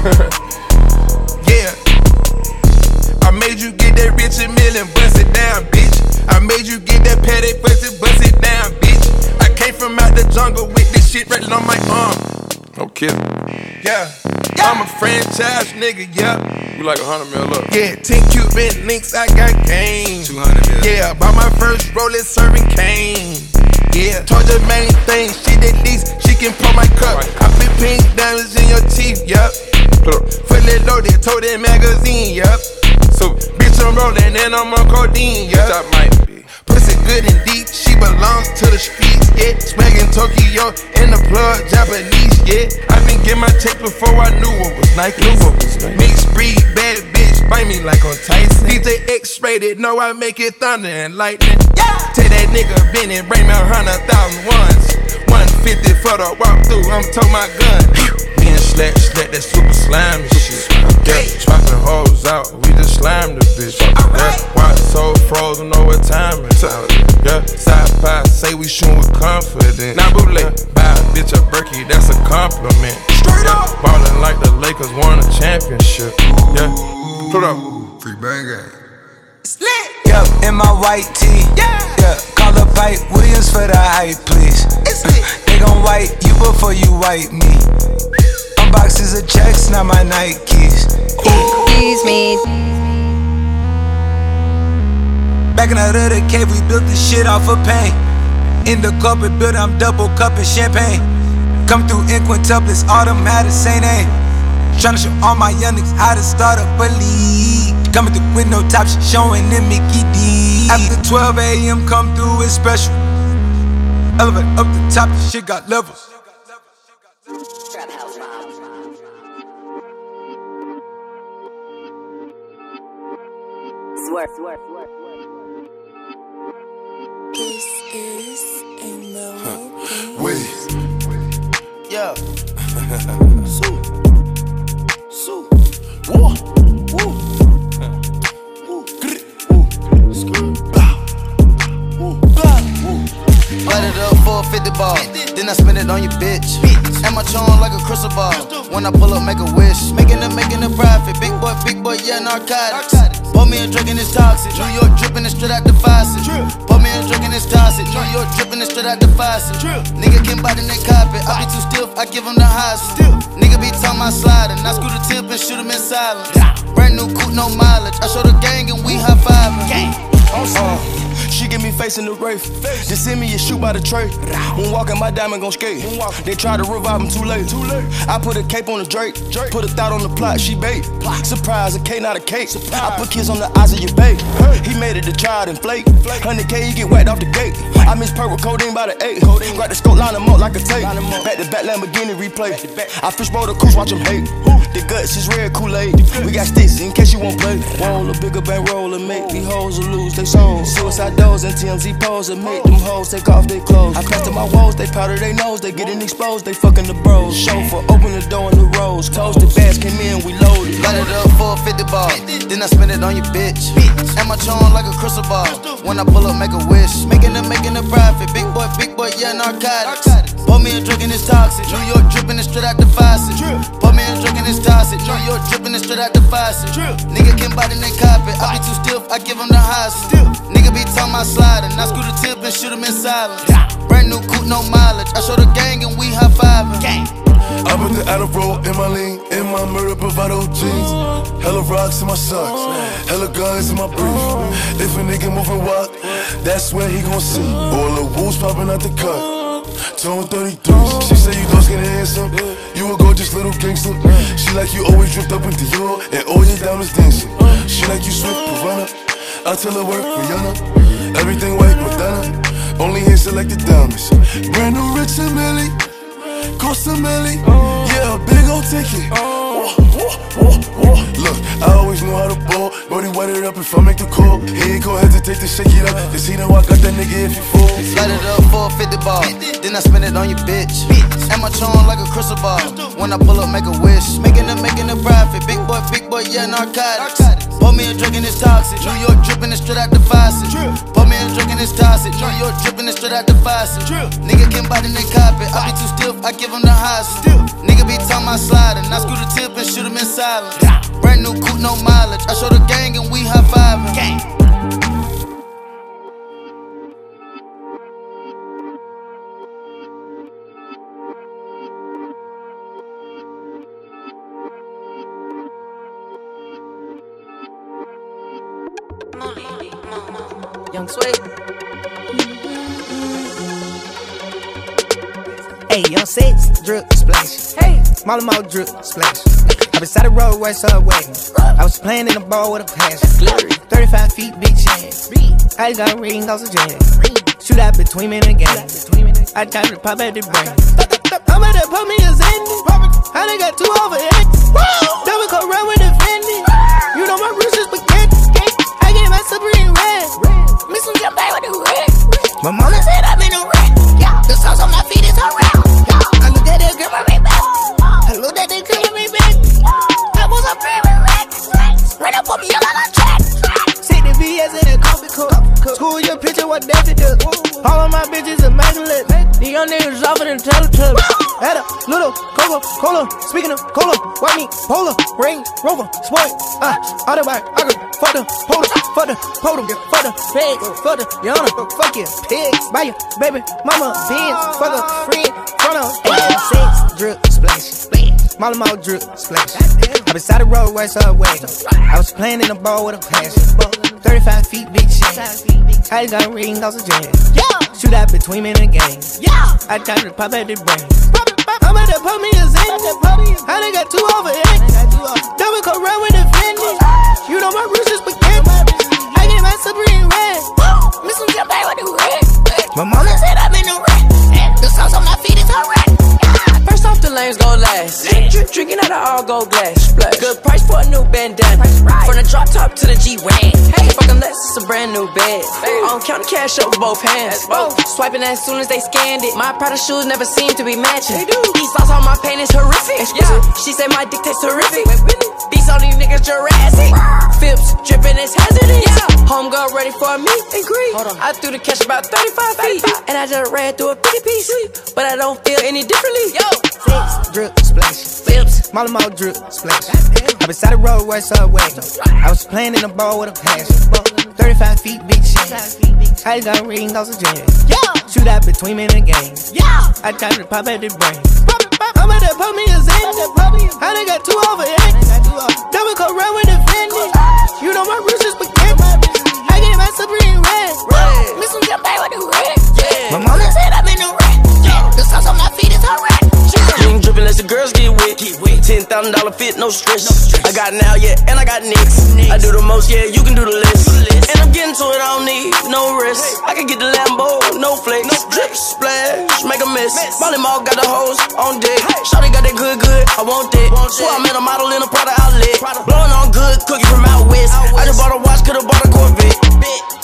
yeah. I made you get that Richard Mille, bust it down, bitch. I made you get that Patek, bust it, bust it down, bitch. I came from out the jungle with this shit right on my arm. No kidding. Yeah. I'm a franchise nigga, yeah. You like a hundred mil up. Yeah, 10 Cuban links, I got game. 200 mil. Yeah, bought my first roller serving cane. Yeah, told the main thing, she at least she can pour my cup. I put pink diamonds in your teeth, yup. Fully loaded, told that magazine, yup. So, Bitch, I'm rolling and I'm on codeine, yup. that might be. Pussy good and deep, she belongs to the streets, yeah. Swaggin' Tokyo in the plug, Japanese, yeah. I been get my check before I knew what was Nike. Knew what was Nike. Mixed breed, bad bitch, bite me like on Tyson. DJ X-rated, know I make it thunder and lightning. Yeah. Take that nigga Benny, bring me a hundred thousand ones. 150 for the walkthrough, I'm toting my gun. Me and Slack, Slack, that super slime shit. Yeah, swapping hoes out, we just slammed the bitch. Yeah, watch so frozen, know what time it is. Yeah, side pie, say we shoot with confidence. Now bootleg, buy a bitch a Berkey, that's a compliment. Straight up, ballin' like the Lakers won a championship. Yeah, put up. Free bang gang. Yup, in my white tee. Yeah. Yeah. Call up Pipe Williams for the hype, please. It's lit. they gon' white you before you white me. Unboxes of checks, not my Nikes. Excuse me. Back in the hood of the cave, we built this shit off of pain. In the corporate building, I'm double cupping champagne. Come through in quintuplets, automatic, same name. Tryna show all my young niggas how to start up a league. Coming through with no top shit, showing them Mickey D. After 12 a.m., come through, it's special. Elevate up the top, the shit got levels. Swear, swear, swear. This is a mellow Wait. Yeah. Sue. Sue. Woo. It up for a 50 ball. Then I spend it on your bitch. And my charm like a crystal ball. When I pull up, make a wish. Making it, making a profit. Big boy, big boy, yeah, narcotics. Pour me a drink and it's toxic. New York dripping it straight out the faucet. Pour me a drink and it's toxic. New York dripping it straight out the faucet. Nigga can bite in that carpet. I be too stiff, I give him the highs. Nigga be talking my sliding. I screw the tip and shoot him in silence. Brand new coupe, no mileage. I show the gang and we high fiving. Uh, give me face in the Wraith. Just send me a shoot by the tray. When walking, my diamond gon' skate. They try to revive him too late. Too late. I put a cape on the Drake. Put a thought on the plot, she bait. Surprise, a K, not a cake. I put kiss on the eyes of your babe. He made it a child and flake. 100K, you get whacked off the gate. I miss purple codeine by the eight. Grab the scope, line him up like a tape. Back to back Lamborghini replay. I fishbowl the cruise, watch him hate. The guts is red Kool-Aid. We got sticks in case you won't play. Roll a bigger bang roll and make these hoes lose they soul. Suicide doors and TMZ pose and make them hoes take off their clothes. I pass to my woes, they powder their nose, they getting exposed, they fucking the bros. Chauffeur, open the door in the rose. The bags, came in, we loaded. Light it up for a 50 ball. Then I spend it on your bitch. And my charm like a crystal ball. When I pull up, make a wish. Making it, making a profit. Big boy, big boy, yeah, narcotics. Pour me a drink and it's toxic. New York dripping it straight out the faucet. Pour me a drink and it's toxic. New York dripping it straight out the faucet. Nigga can bite in that carpet. I be too stiff, I give him the highs. Nigga be talking my sliding. I screw the tip and shoot him in silence. Brand new coupe, no mileage. I show the gang and we high fiving. I put the Adderall in my lean, in my murder bravado jeans. Hella rocks in my socks, hella guns in my brief. If a nigga moving walk, that's where he gon' see. All the wolves popping out the cut. Tone 33s. She say you dark skin and handsome. You a gorgeous little gangster. She like you always dripped up in Dior and all your diamonds dancing. She like you swift piranha. I tell her work Rihanna. Everything white Madonna. Only in selected diamonds. Brand new Richard Mille. Cost a milli, yeah, a big old ticket. Look, I always know how to ball. Brody white it up if I make the call. He ain't gon' hesitate to shake it up. Cause he know I got that nigga if he fall. Light it up for a 50 ball. Then I spend it on your bitch. And my charm like a crystal ball. When I pull up, make a wish. Making it, making a profit. Big boy, big boy, yeah, narcotics. Pour me a drink and it's toxic. New York dripping it straight out the faucet. Pour me a drink and it's toxic. New York dripping it straight out the faucet. Nigga can bite in the carpet. I be too stiff, I give him the highs. Nigga be talking my sliding. I screw the tip and shoot him in silent. Brand new coupe, no mileage. I show the gang and we high five. Gang. Young Sway. Six, drip, splash. Hey. Mall drip, splash. I been beside the roadway, subway. I was playing in the ball with a passion. 35 feet, big chance. I got a ring, goes a jam. Shoot out between me and the game. I got to pop at the brain. I'm at the put me a Zandy. I done got two over X. Double coat run with the Fendi. You know my roots is spaghetti. I get my supreme red. Me some jump back with the red. My mama said I'm in a On me all on track. Sit the VS in a coffee cup. School your picture, what that it do. All of my bitches immaculate. The young niggas off in the Teletubbies. Had a little Coca Cola. Speaking of cola, white meat, polar, Range Rover, sport. Uh, autobiography. For the polar, for the polar, for the pigs, for the yonder, fuck your pigs. Buy your baby mama beans, fuck a friend, front of sex, drip, splash, splash. Molly Mall drip, splash. I beside the roadway, subway. I was playing in the ball with a passion. 35 feet, big chance. I got a ring, goes a jam. Shoot out between me and the game. Yeah. I tried to pop at the brain. I'm at the put me a Zandy. I done got two over X. Double coat run with the Fendi. You know my roots is spaghetti. I get my supreme red. Miss some jump back with the red. My mama said I'm in the red. The sauce on my feet is alright. The lanes gon' last. Drink, drinking out of all gold glass. Good price for a new bandana. From the drop top to the G Wang. Hey, fuck unless it's a brand new bed. I don't count the cash up with both hands. Swiping as soon as they scanned it. My Prada shoes never seem to be matching. These sauce on my paint is horrific. Yeah. She said my dick tastes terrific. Beats on these niggas Jurassic. Phipps dripping is hazardous. Yeah. Home girl ready for a meet and greet. I threw the cash about 35 feet. And I just ran through a 50 piece. But I don't feel any differently. Yo. Six, drip, splash. Phipps. Molly Mall drip, splash. I beside the road roadway, subway. I was playing in the ball with a passion. 35 feet, big chance. I got a ring, goes a jam. Yeah. Shoot out between me and the game. Yeah. I tried to pop at the brain. I'm at the put me a Zandy. I done got two over X. Double coat run with the Fendi. You know my roots is spaghetti. I get my supreme red. Miss some jump back with the red. My mama said I'm in the red. The sauce on my feet is alright. You ain't drippin' unless the girls get wet. Ten thousand dollar fit, no stress. I got now, yeah, and I got nicks. I do the most, yeah, you can do the list. And I'm getting to it, I don't need no rest. I can get the Lambo, no flex. Drip, splash, make a mess. Molly Mall got the hose on deck. Shawty got that good, good, I want that. Swear I met a model in a Prada outlet. Blowing on good, cookie from out west. I just bought a watch, could've bought a Corvette.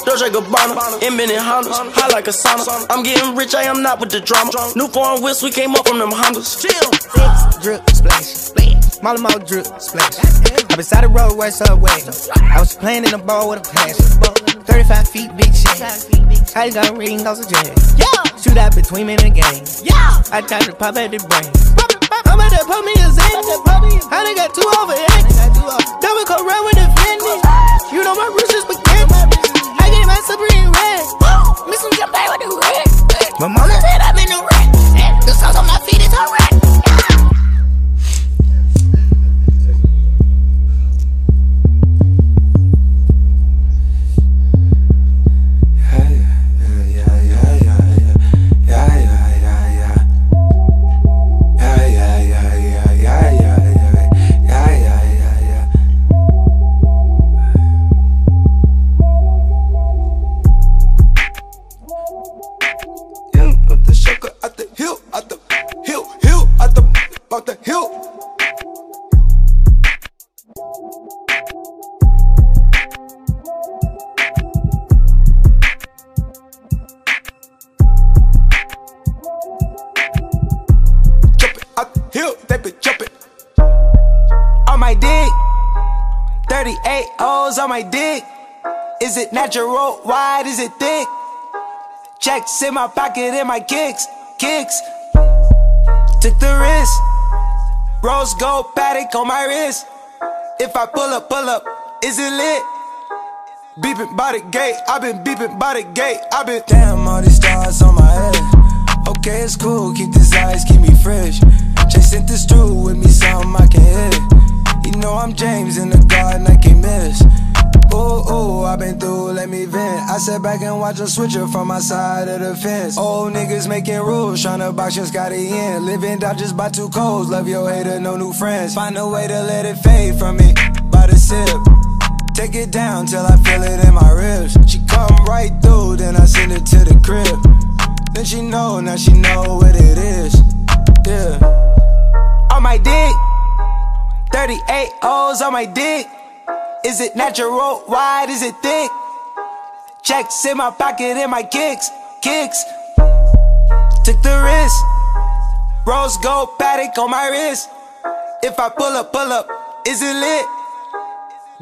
Dolce Gabbana, invented Hondas, high like a sauna. I'm getting rich, I am not with the drama. New foreign whips, we came up from them Hondas. Chill. Six, drip, splash. Molly Mall drip, splash. I beside the roadway, subway. I was playing in the ball with a passion. 35 feet, big chance. I got a ring, goes a jam. Yeah. Shoot out between me and the game. Yeah. I tried to pop at the brain. I'm at the put me a Zandy. I done got two over X. Double coat run with the Fendi. You know my roots is spaghetti. I get my supreme red. Miss some jump back with the red. My mama said I'm in the red. 38 O's on my dick. Is it natural? Wide? Is it thick? Checks in my pocket and my kicks, kicks. Took the risk. Rose gold Patek on my wrist. If I pull up, pull up, is it lit? Beeping by the gate, i been beeping by the gate, i been. Damn, all these stars on my head. Okay, it's cool, keep these eyes, keep me fresh. Chasing this through with me, something I can hit. Know I'm James in the garden, I can't miss. Ooh, ooh, I been through, let me vent. I sat back and watch a switcher from my side of the fence. Old niggas making rules, tryna box got it in. Living out just by two codes, love your hater, no new friends. Find a way to let it fade from me by the sip. Take it down till I feel it in my ribs. She come right through, then I send it to the crib. Then she know, now she know what it is. Yeah. On my dick, 38 O's on my dick. Is it natural? Wide? Is it thick? Checks in my pocket in my kicks, kicks. Took the risk. Rose gold Patek on my wrist. If I pull up, pull up, is it lit?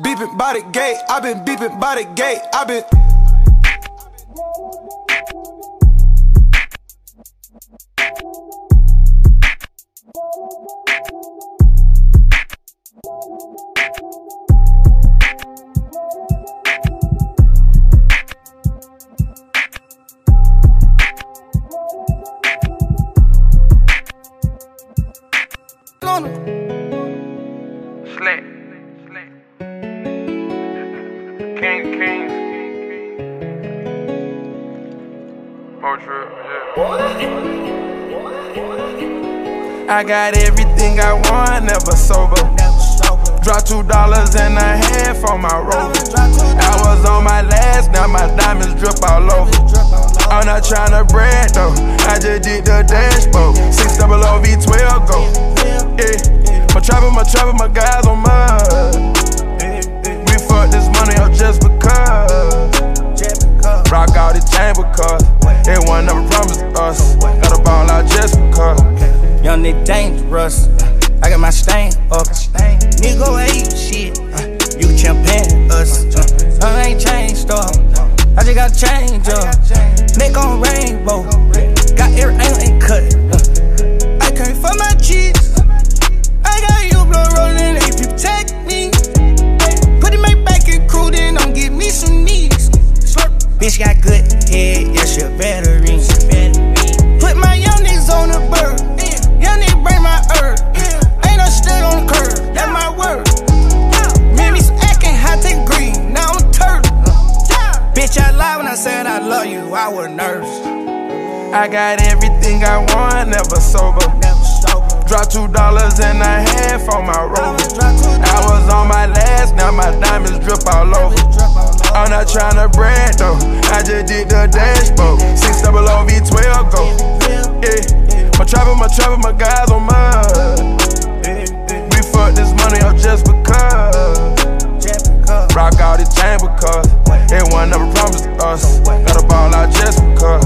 Beeping by the gate, i been beeping by the gate, i been. I got everything I want, never sober. Drop two dollars and a half on my rover. I was on my last, now my diamonds drip all over. I'm not tryna brag though, I just did the dashboard. Six double O V12 go. Yeah, my trapper, my trapper, my guys on mud. We fuck this money up just because. Chain because it one never promised us. Got a ball out just because.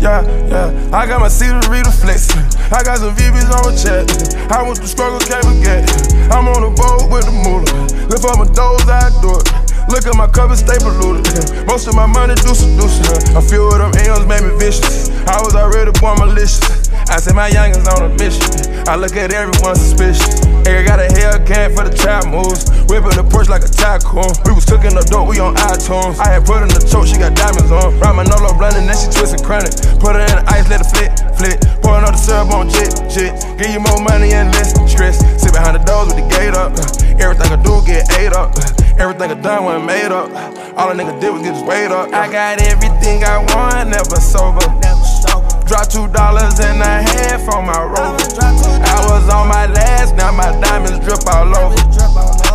Yeah, yeah. I got my Cedar flex. I got some VBs on my chat. I went through struggle, can't forget. I'm on the boat with the moolah. Lift up my doors, I do it. Look at my cover, stay polluted. Most of my money do seduce. Few of them M's made me vicious. I was already born malicious. I said my youngins on a mission. I look at everyone suspicious. I got a Hellcat for the trap moves. Whipping the Porsche like a tycoon. We was cooking the dope, we on iTunes. I had put in the choke, she got diamonds on. Ride my Nolo blending, then she twisting chronic. Put her in the ice, let it flit, flit. Pouring all the syrup on jit, jit. Give you more money and less stress. Sit behind the doors with the gate up. Everything I do get ate up. Everything I done wasn't made up. All a nigga did was get his weight up. I got everything I want, never sober. Drop two dollars and a half on my rover. I was on my last, now my diamonds drip all over.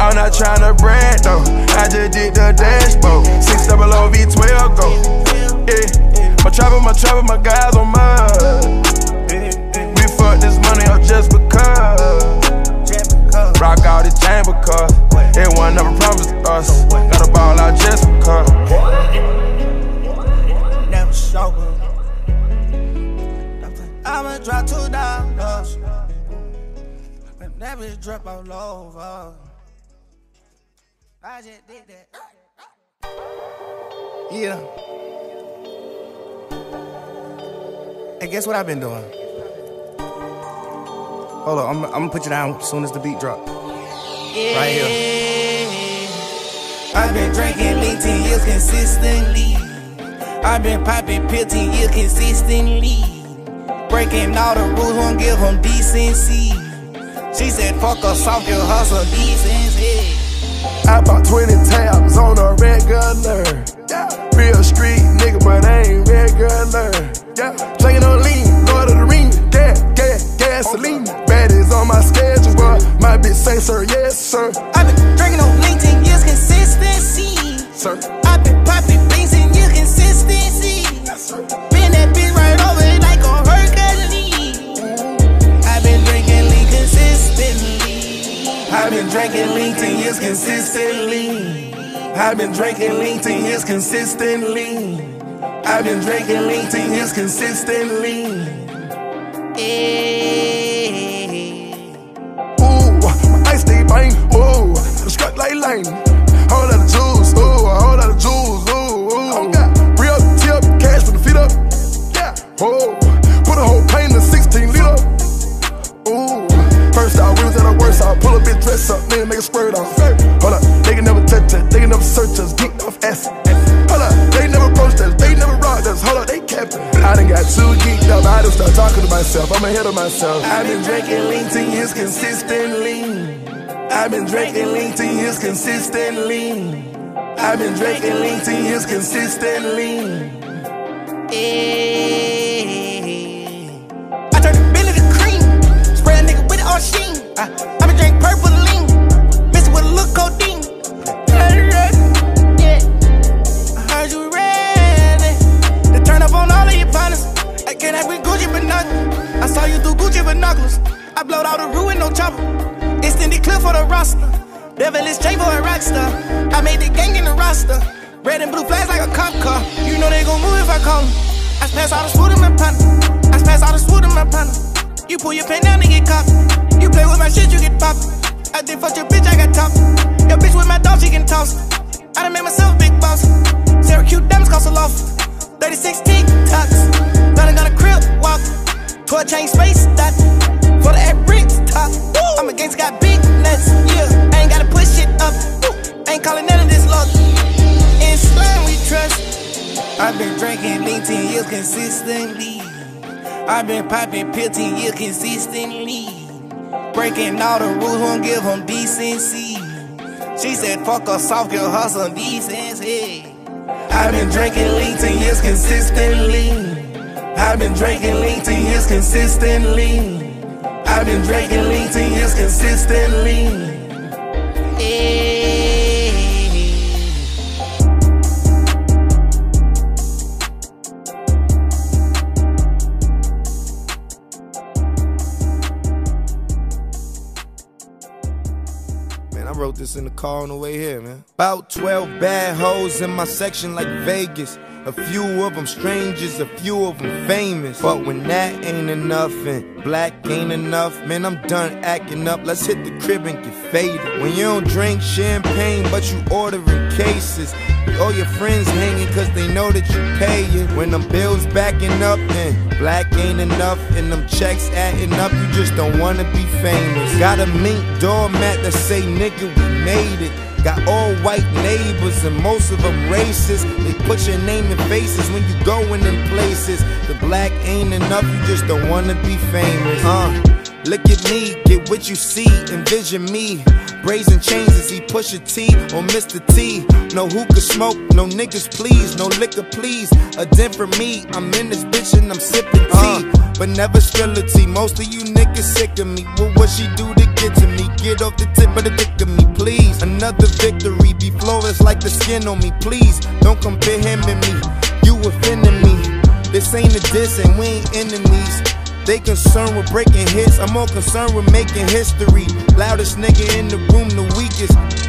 I'm not tryna brag though, I just did the dashboard. Six double O V12 go. Yeah, my trapper, my trapper, my guys on mud. We fuck this money up just because. Rock out the chamber because it one never promised us. Never drip all over. I just did that. Yeah. Hey, guess what I've been doing? Hold on, I'm, I'm gonna put you down as soon as the beat drop. Right here. I've been drinking lean 10 years consistently. I've been popping pill 10 years consistently. Breaking all the rules, won't give them decency. She said, fuck us off your hustle decency. I bought 20 tabs on a regular. Yeah. Real street nigga, but I ain't regular. Yeah. Drinking on lean, go to the ring. Gas, gas, gasoline. Baddies on my schedule, but my bitch say, sir, yes, sir. I've been drinking on lean 10 years consistency. Sir. I've been popping beans 10 years consistency. Yes, sir. Been that bitch I've been drinking lean 10 years consistently. I've been drinking lean 10 years consistently. I've been drinking lean 10 years consistently. Ooh, my ice stay bang. Ooh, I struck like lane. Whole lot of jewels. Ooh, a whole lot of jewels. Ooh, ooh. Real tip, cash for the feet up. Yeah. Oh, bitch dress up, then make a squirt off. Hold up, they can never touch us, they can never search us, geeked off ass. Hold up, they never approached us, they never rocked us. Hold up, they kept it. I done got too geeked up, I just start talking to myself. I'm ahead of myself. I've been drinking lean 10 years consistently. I've been drinking lean 10 years consistently. I've been drinking lean 10 years consistently. Eh. I turn the Billy to cream. Spray a nigga with it on sheen. I, I been drink purple lean. Mix it with a little codeine. Yeah. I heard you ready to turn up on all of your partners. I can't have with Gucci binoculars. I saw you through Gucci binoculars. I blowed out the with no chopper. Extended clip for the roster. Devilish J for a rock star. I made the gang in the roster. Red and blue flags like a cop car. You know they gon' move if I call 'em. I pass all the swoot in my partner. I pass all the swoot in my partner. You pull your pen down and get caught. You play with my shit, you get popped. I did fuck your bitch, I got top. Your bitch with my dog, she can toss. I done made myself a big boss. Syracuse diamonds cost a loft. 36 TikToks. Done got a crib walk. 12 chain space dot. For the air bricks top. I'm against got big nuts. Yeah, I ain't gotta push it up. Ain't calling none of this luck. In slime we trust. I've been drinking lean 10 years consistently. I've been popping pill 10 years consistently. Breaking all the rules, won't give them decency. She said, fuck us off, your hustle decency. I've been drinking lean 10 years consistently. I've been drinking lean 10 years consistently. I've been drinking lean 10 years consistently. Man, wrote this in the car on the way here, man. About 12 bad hoes in my section like Vegas. A few of them strangers, a few of them famous. But when that ain't enough and black ain't enough, man, I'm done acting up. Let's hit the crib and get faded. When you don't drink champagne, but you ordering cases. All your friends hanging cause they know that you paying. When them bills backing up, and black ain't enough. And them checks adding up, you just don't wanna be famous. Got a mink doormat that say, nigga, we made it. Got all white neighbors and most of them racist. They put your name in faces when you going in places. The black ain't enough, you just don't wanna be famous. Uh, look at me, get what you see, envision me. Brazen chains as he push a T on Mr. T. No hookah smoke, no niggas please, no liquor please. A den for me, I'm in this bitch and I'm sipping tea. Uh. But never spill a tea. Most of you niggas sick of me. What what she do to get to me? Get off the tip of the dick of me, please. Another victory, be flawless like the skin on me, please. Don't compare him and me. You offending me. This ain't a diss and we ain't enemies. They concerned with breaking hits, I'm more concerned with making history. Loudest nigga in the room, the weakest.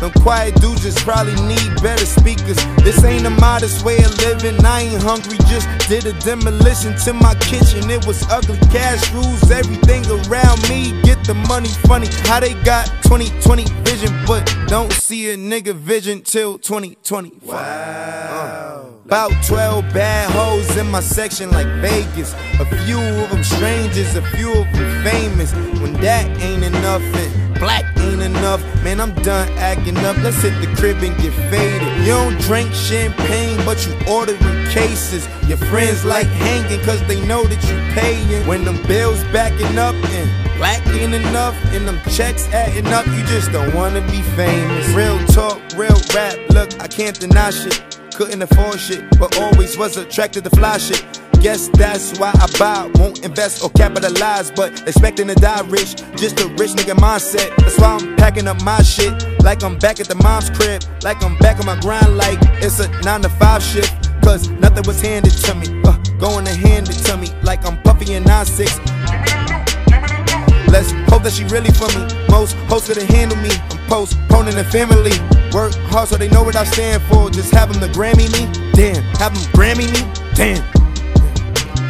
Them quiet dudes just probably need better speakers. This ain't a modest way of living. I ain't hungry, just did a demolition to my kitchen. It was ugly. Cash rules everything around me. Get the money funny. How they got 2020 vision, but don't see a nigga vision till 2020. Wow. Uh, about 12 bad hoes in my section like Vegas. A few of them strangers, a few of them famous. When that ain't enough, and black ain't enough. Man, I'm done acting up. Let's hit the crib and get faded. You don't drink champagne, but you ordering cases. Your friends like hanging cause they know that you paying. When them bills backing up and black ain't enough and them checks adding up, you just don't wanna be famous. Real talk, real rap. Look, I can't deny shit. Couldn't afford shit, but always was attracted to fly shit. Guess that's why I buy, won't invest or capitalize, but expecting to die rich. Just a rich nigga mindset. That's why I'm packing up my shit like I'm back at the mom's crib, like I'm back on my grind, like it's a nine to five shift. Cause nothing was handed to me, uh, going to hand it to me like I'm puffy and 9-6. Let's hope that she really for me. Most hoes couldn't handle me. I'm postponing the family. Work hard so they know what I stand for. Just have them to Grammy me. Damn, have them Grammy me. Damn.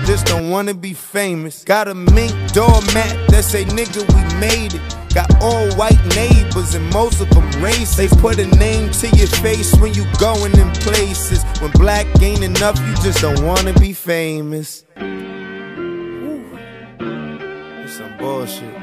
Just don't wanna be famous. Got a mink doormat that say nigga we made it. Got all white neighbors and most of them racist. They put a name to your face when you going in places. When black ain't enough, you just don't wanna be famous. It's some bullshit.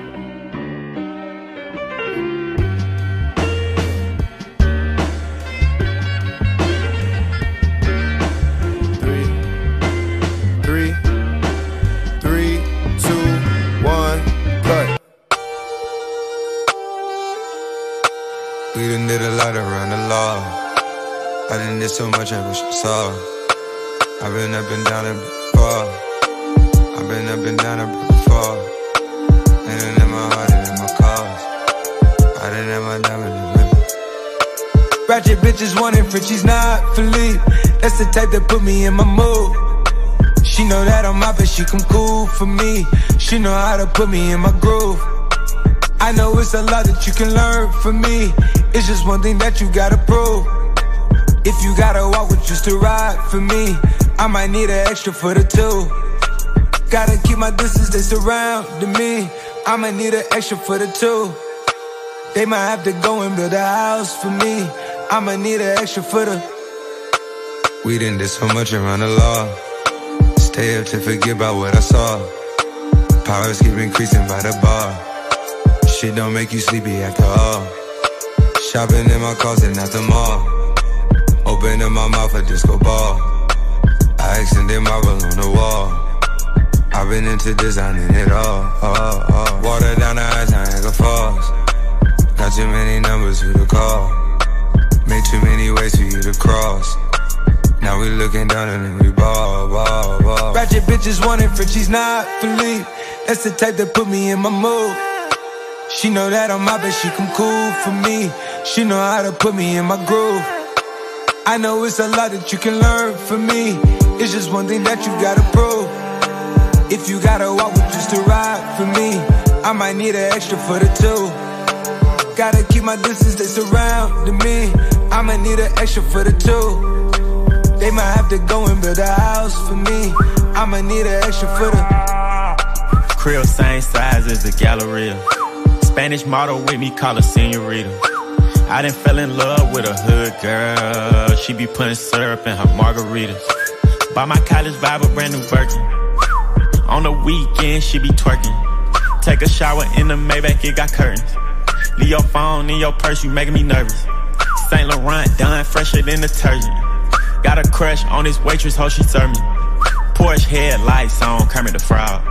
Law. I done did so much I wish you saw. I've been up and down it before. I've been up and down it before. And it in my heart and in my cause. I done had my diamond Ratchet bitches wanting Frenchies, not Philippe. That's the type that put me in my mood. She know that I'm out, but she come cool for me. She know how to put me in my groove. I know it's a lot that you can learn from me. It's just one thing that you gotta prove. If you gotta walk with just to ride for me, I might need an extra for the two. Gotta keep my distance, they surrounding me. I'ma need an extra for the two. They might have to go and build a house for me. I'ma need an extra for the. We didn't did so much around the law. Stay up to forget about what I saw. Powers keep increasing by the bar. Shit don't make you sleepy after all. Shopping in my closet at the mall. Opening my mouth a disco ball. I extended my marble on the wall. I've been into designing it all. all, all. Water down the eyes, Niagara Falls. Got too many numbers for the call. Made too many ways for you to cross. Now we looking down and then we ball, ball, ball. Ratchet bitches want wanting Frenchies, not Philippe. That's the type that put me in my mood. She know that I'm out, but she come cool for me. She know how to put me in my groove. I know it's a lot that you can learn from me. It's just one thing that you gotta prove. If you gotta walk with just to ride for me, I might need an extra for the two. Gotta keep my distance, they surrounding me. I'ma need an extra for the two. They might have to go and build a house for me. I'ma need an extra for the. Crib same size as the Galleria. Spanish model with me, call her senorita. I done fell in love with a hood girl. She be putting syrup in her margaritas. Buy my college vibe a brand new Birkin. On the weekend, she be twerking. Take a shower in the Maybach, it got curtains. Leave your phone in your purse, you making me nervous. Saint Laurent done fresher than detergent. Got a crush on this waitress, how she serve me. Porsche headlights on Kermit the Frog.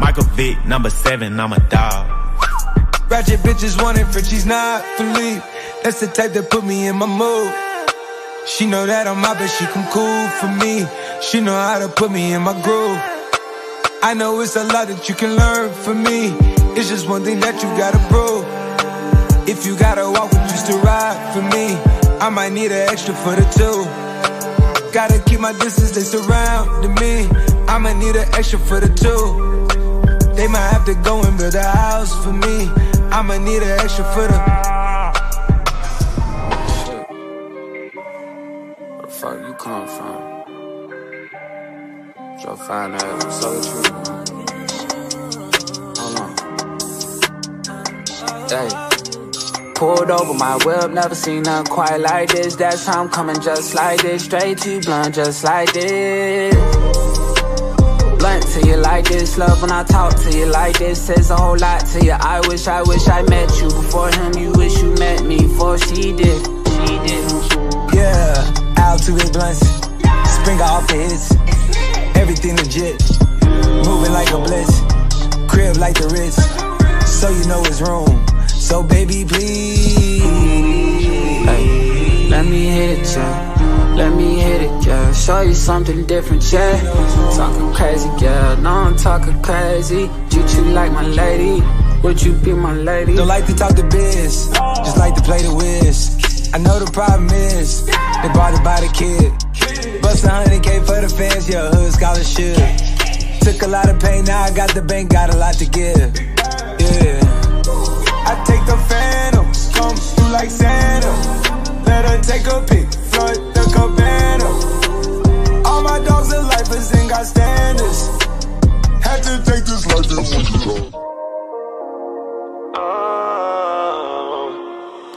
Michael Vick, number seven, I'm a dog. Ratchet bitches wanting she's not Philippe. That's the type that put me in my mood. She know that I'm out, but she come cool for me. She know how to put me in my groove. I know it's a lot that you can learn from me. It's just one thing that you gotta prove. If you gotta walk with just to ride for me, I might need an extra for the two. Gotta keep my distance, they surrounding me. I'ma need an extra for the two. They might have to go and build a house for me. I'ma need an extra for the. Come from? Your fine ass so true. Hold on. Hey. Pulled over my whip, never seen nothing quite like this. That's how I'm coming just like this. Straight to blunt, just like this. Blunt to you like this. Love when I talk to you like this. Says a whole lot to you. I wish, I wish I met you before him. You wish you met me before she did. She did. Yeah, to his blunts. Spring off the hits. Everything legit. Moving like a blitz. Crib like the Ritz. So you know it's room. So baby, please. Hey, let me hit it, yeah. Let me hit it, yeah. Show you something different, yeah. Talking crazy, yeah. No, I'm talking crazy. Treat you like my lady. Would you be my lady? Don't like to talk the biz. Just like to play the whiz. I know the problem is they bought it by the kid. Bust a hundred K for the fans, yeah, hood scholarship. Took a lot of pain, now I got the bank, got a lot to give. Yeah. I take the phantoms, come through like Santa. Let her take a pic, flood the cabana. All my dogs are lifers and got standards. Had to take this like this.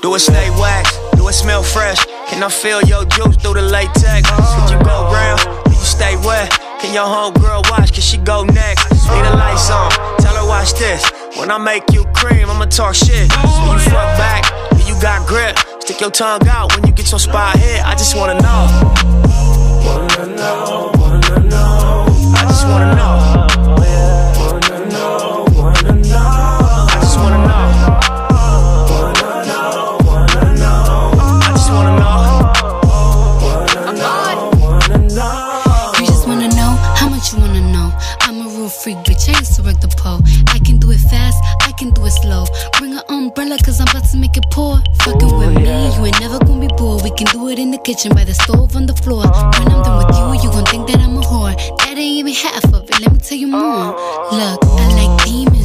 Do a snake wax? It smell fresh? Can I feel your juice through the latex? Could you go round? Do you stay wet? Can your homegirl watch? Can she go next? Need the lights on. Tell her watch this. When I make you cream, I'ma talk shit. Do you fuck back? Do you got grip? Stick your tongue out when you get your spot hit. I just wanna know. Wanna know, wanna know. I just wanna know. Kitchen by the stove on the floor. When I'm done with you, you gon' think that I'm a whore. That ain't even half of it, let me tell you more. Look, I like demon strokes.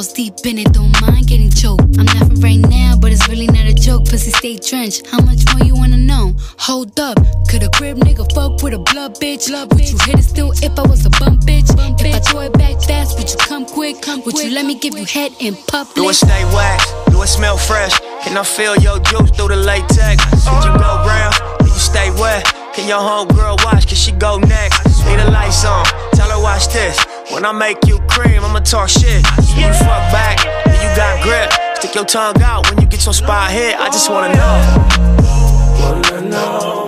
Balls deep in it, don't mind getting choked. I'm laughing right now, but it's really not a joke. Pussy stay drenched. How much more you wanna know? Hold up, could a crib nigga fuck with a blood bitch? Love Would you hit it still if I was a bum bitch? If I throw it back fast, would you come quick? Come Would you let me give you head in public? Do it stay wax? Do it smell fresh? Can I feel your juice through the latex? Could you go round? Stay wet? Can your homegirl watch? Can she go next? Need the lights on. Tell her watch this. When I make you cream, I'ma talk shit. You fuck back? Do you got grip? Stick your tongue out when you get your spot hit. I just wanna know. Wanna know,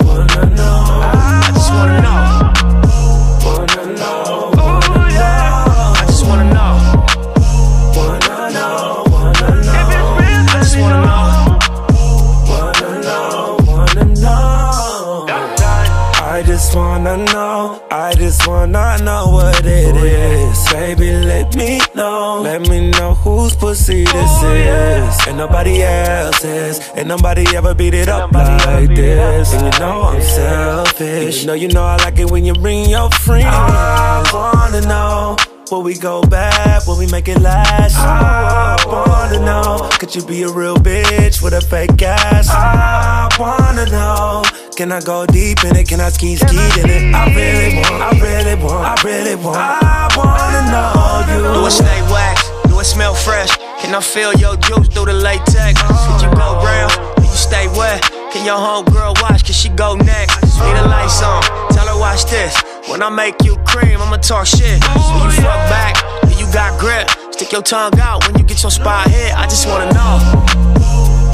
just wanna know, I just wanna know what it oh, is. Baby, let me know, let me know whose pussy this oh, is. And nobody else's, and nobody ever beat it up like this. And you know I'm selfish, you know, you know I like it when you bring your friends. I wanna know. Will we go back? Will we make it last? I wanna know. Could you be a real bitch with a fake ass? I wanna know. Can I go deep in it? Can I ski ski in it? I really want, I really want, I really want. I wanna know you. Do it stay wax? Do it smell fresh? Can I feel your juice through the latex? Could you go round? Do you stay wet? Can your homegirl watch? Can she go next? Need the lights on. Tell her watch this. When I make you cream, I'ma talk shit. Do you fuck back? Do you got grip? Stick your tongue out when you get your spot hit. I just wanna know.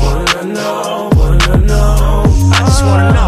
Wanna know, wanna know. I just wanna know.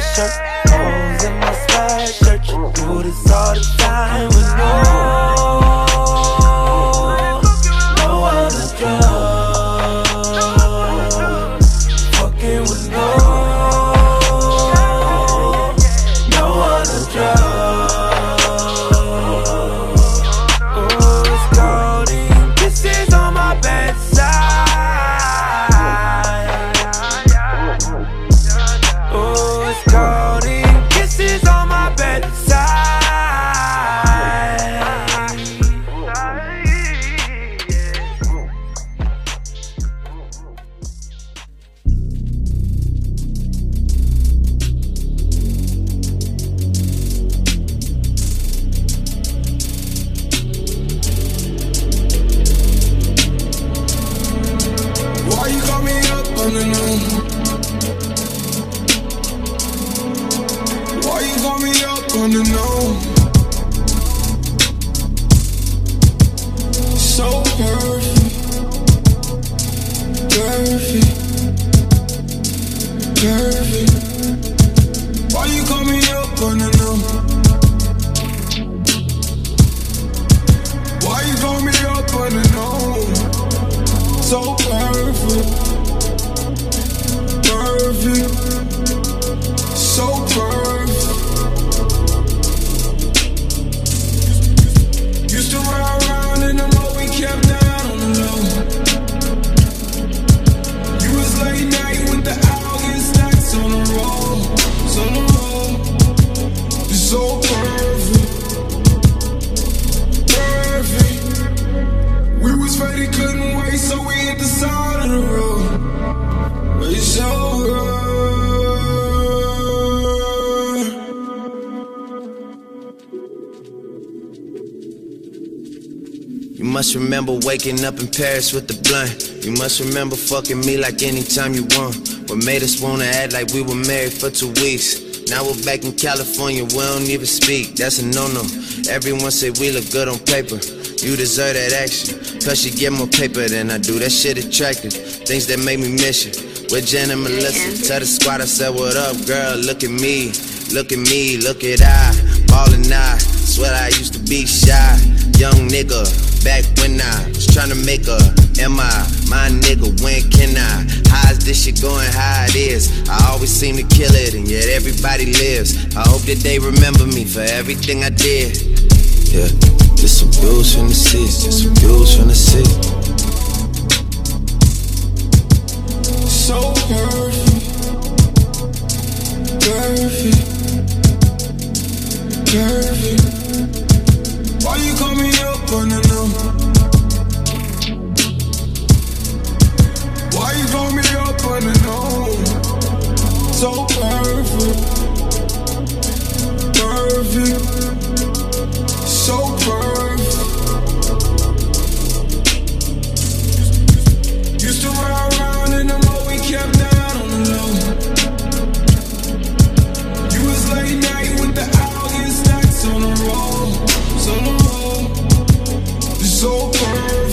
Sweatshirt. Holes in my sweatshirt. Do this all the time perfect. Waking up in Paris with the blunt. You must remember fucking me like anytime you want. What made us wanna act like we were married for two weeks. Now we're back in California, we don't even speak. That's a no no. Everyone say we look good on paper. You deserve that action. Cause you get more paper than I do. That shit attractive. Things that make me miss you. With Jen and Melissa. Tell the squad I said, What up, girl? Look at me. Look at me. Look at I. Ballin' I. Swear I used to be shy. Young nigga. Back when I was trying to make a Am I my nigga? When can I? How's this shit going? How it is? I always seem to kill it, and yet everybody lives. I hope that they remember me for everything I did. Yeah, just some views from the city, just some views from the city. So perfect, perfect, perfect. Why you call me up the number? Why you call me up on the number? So perfect, perfect, so perfect. Used to ride so perfect.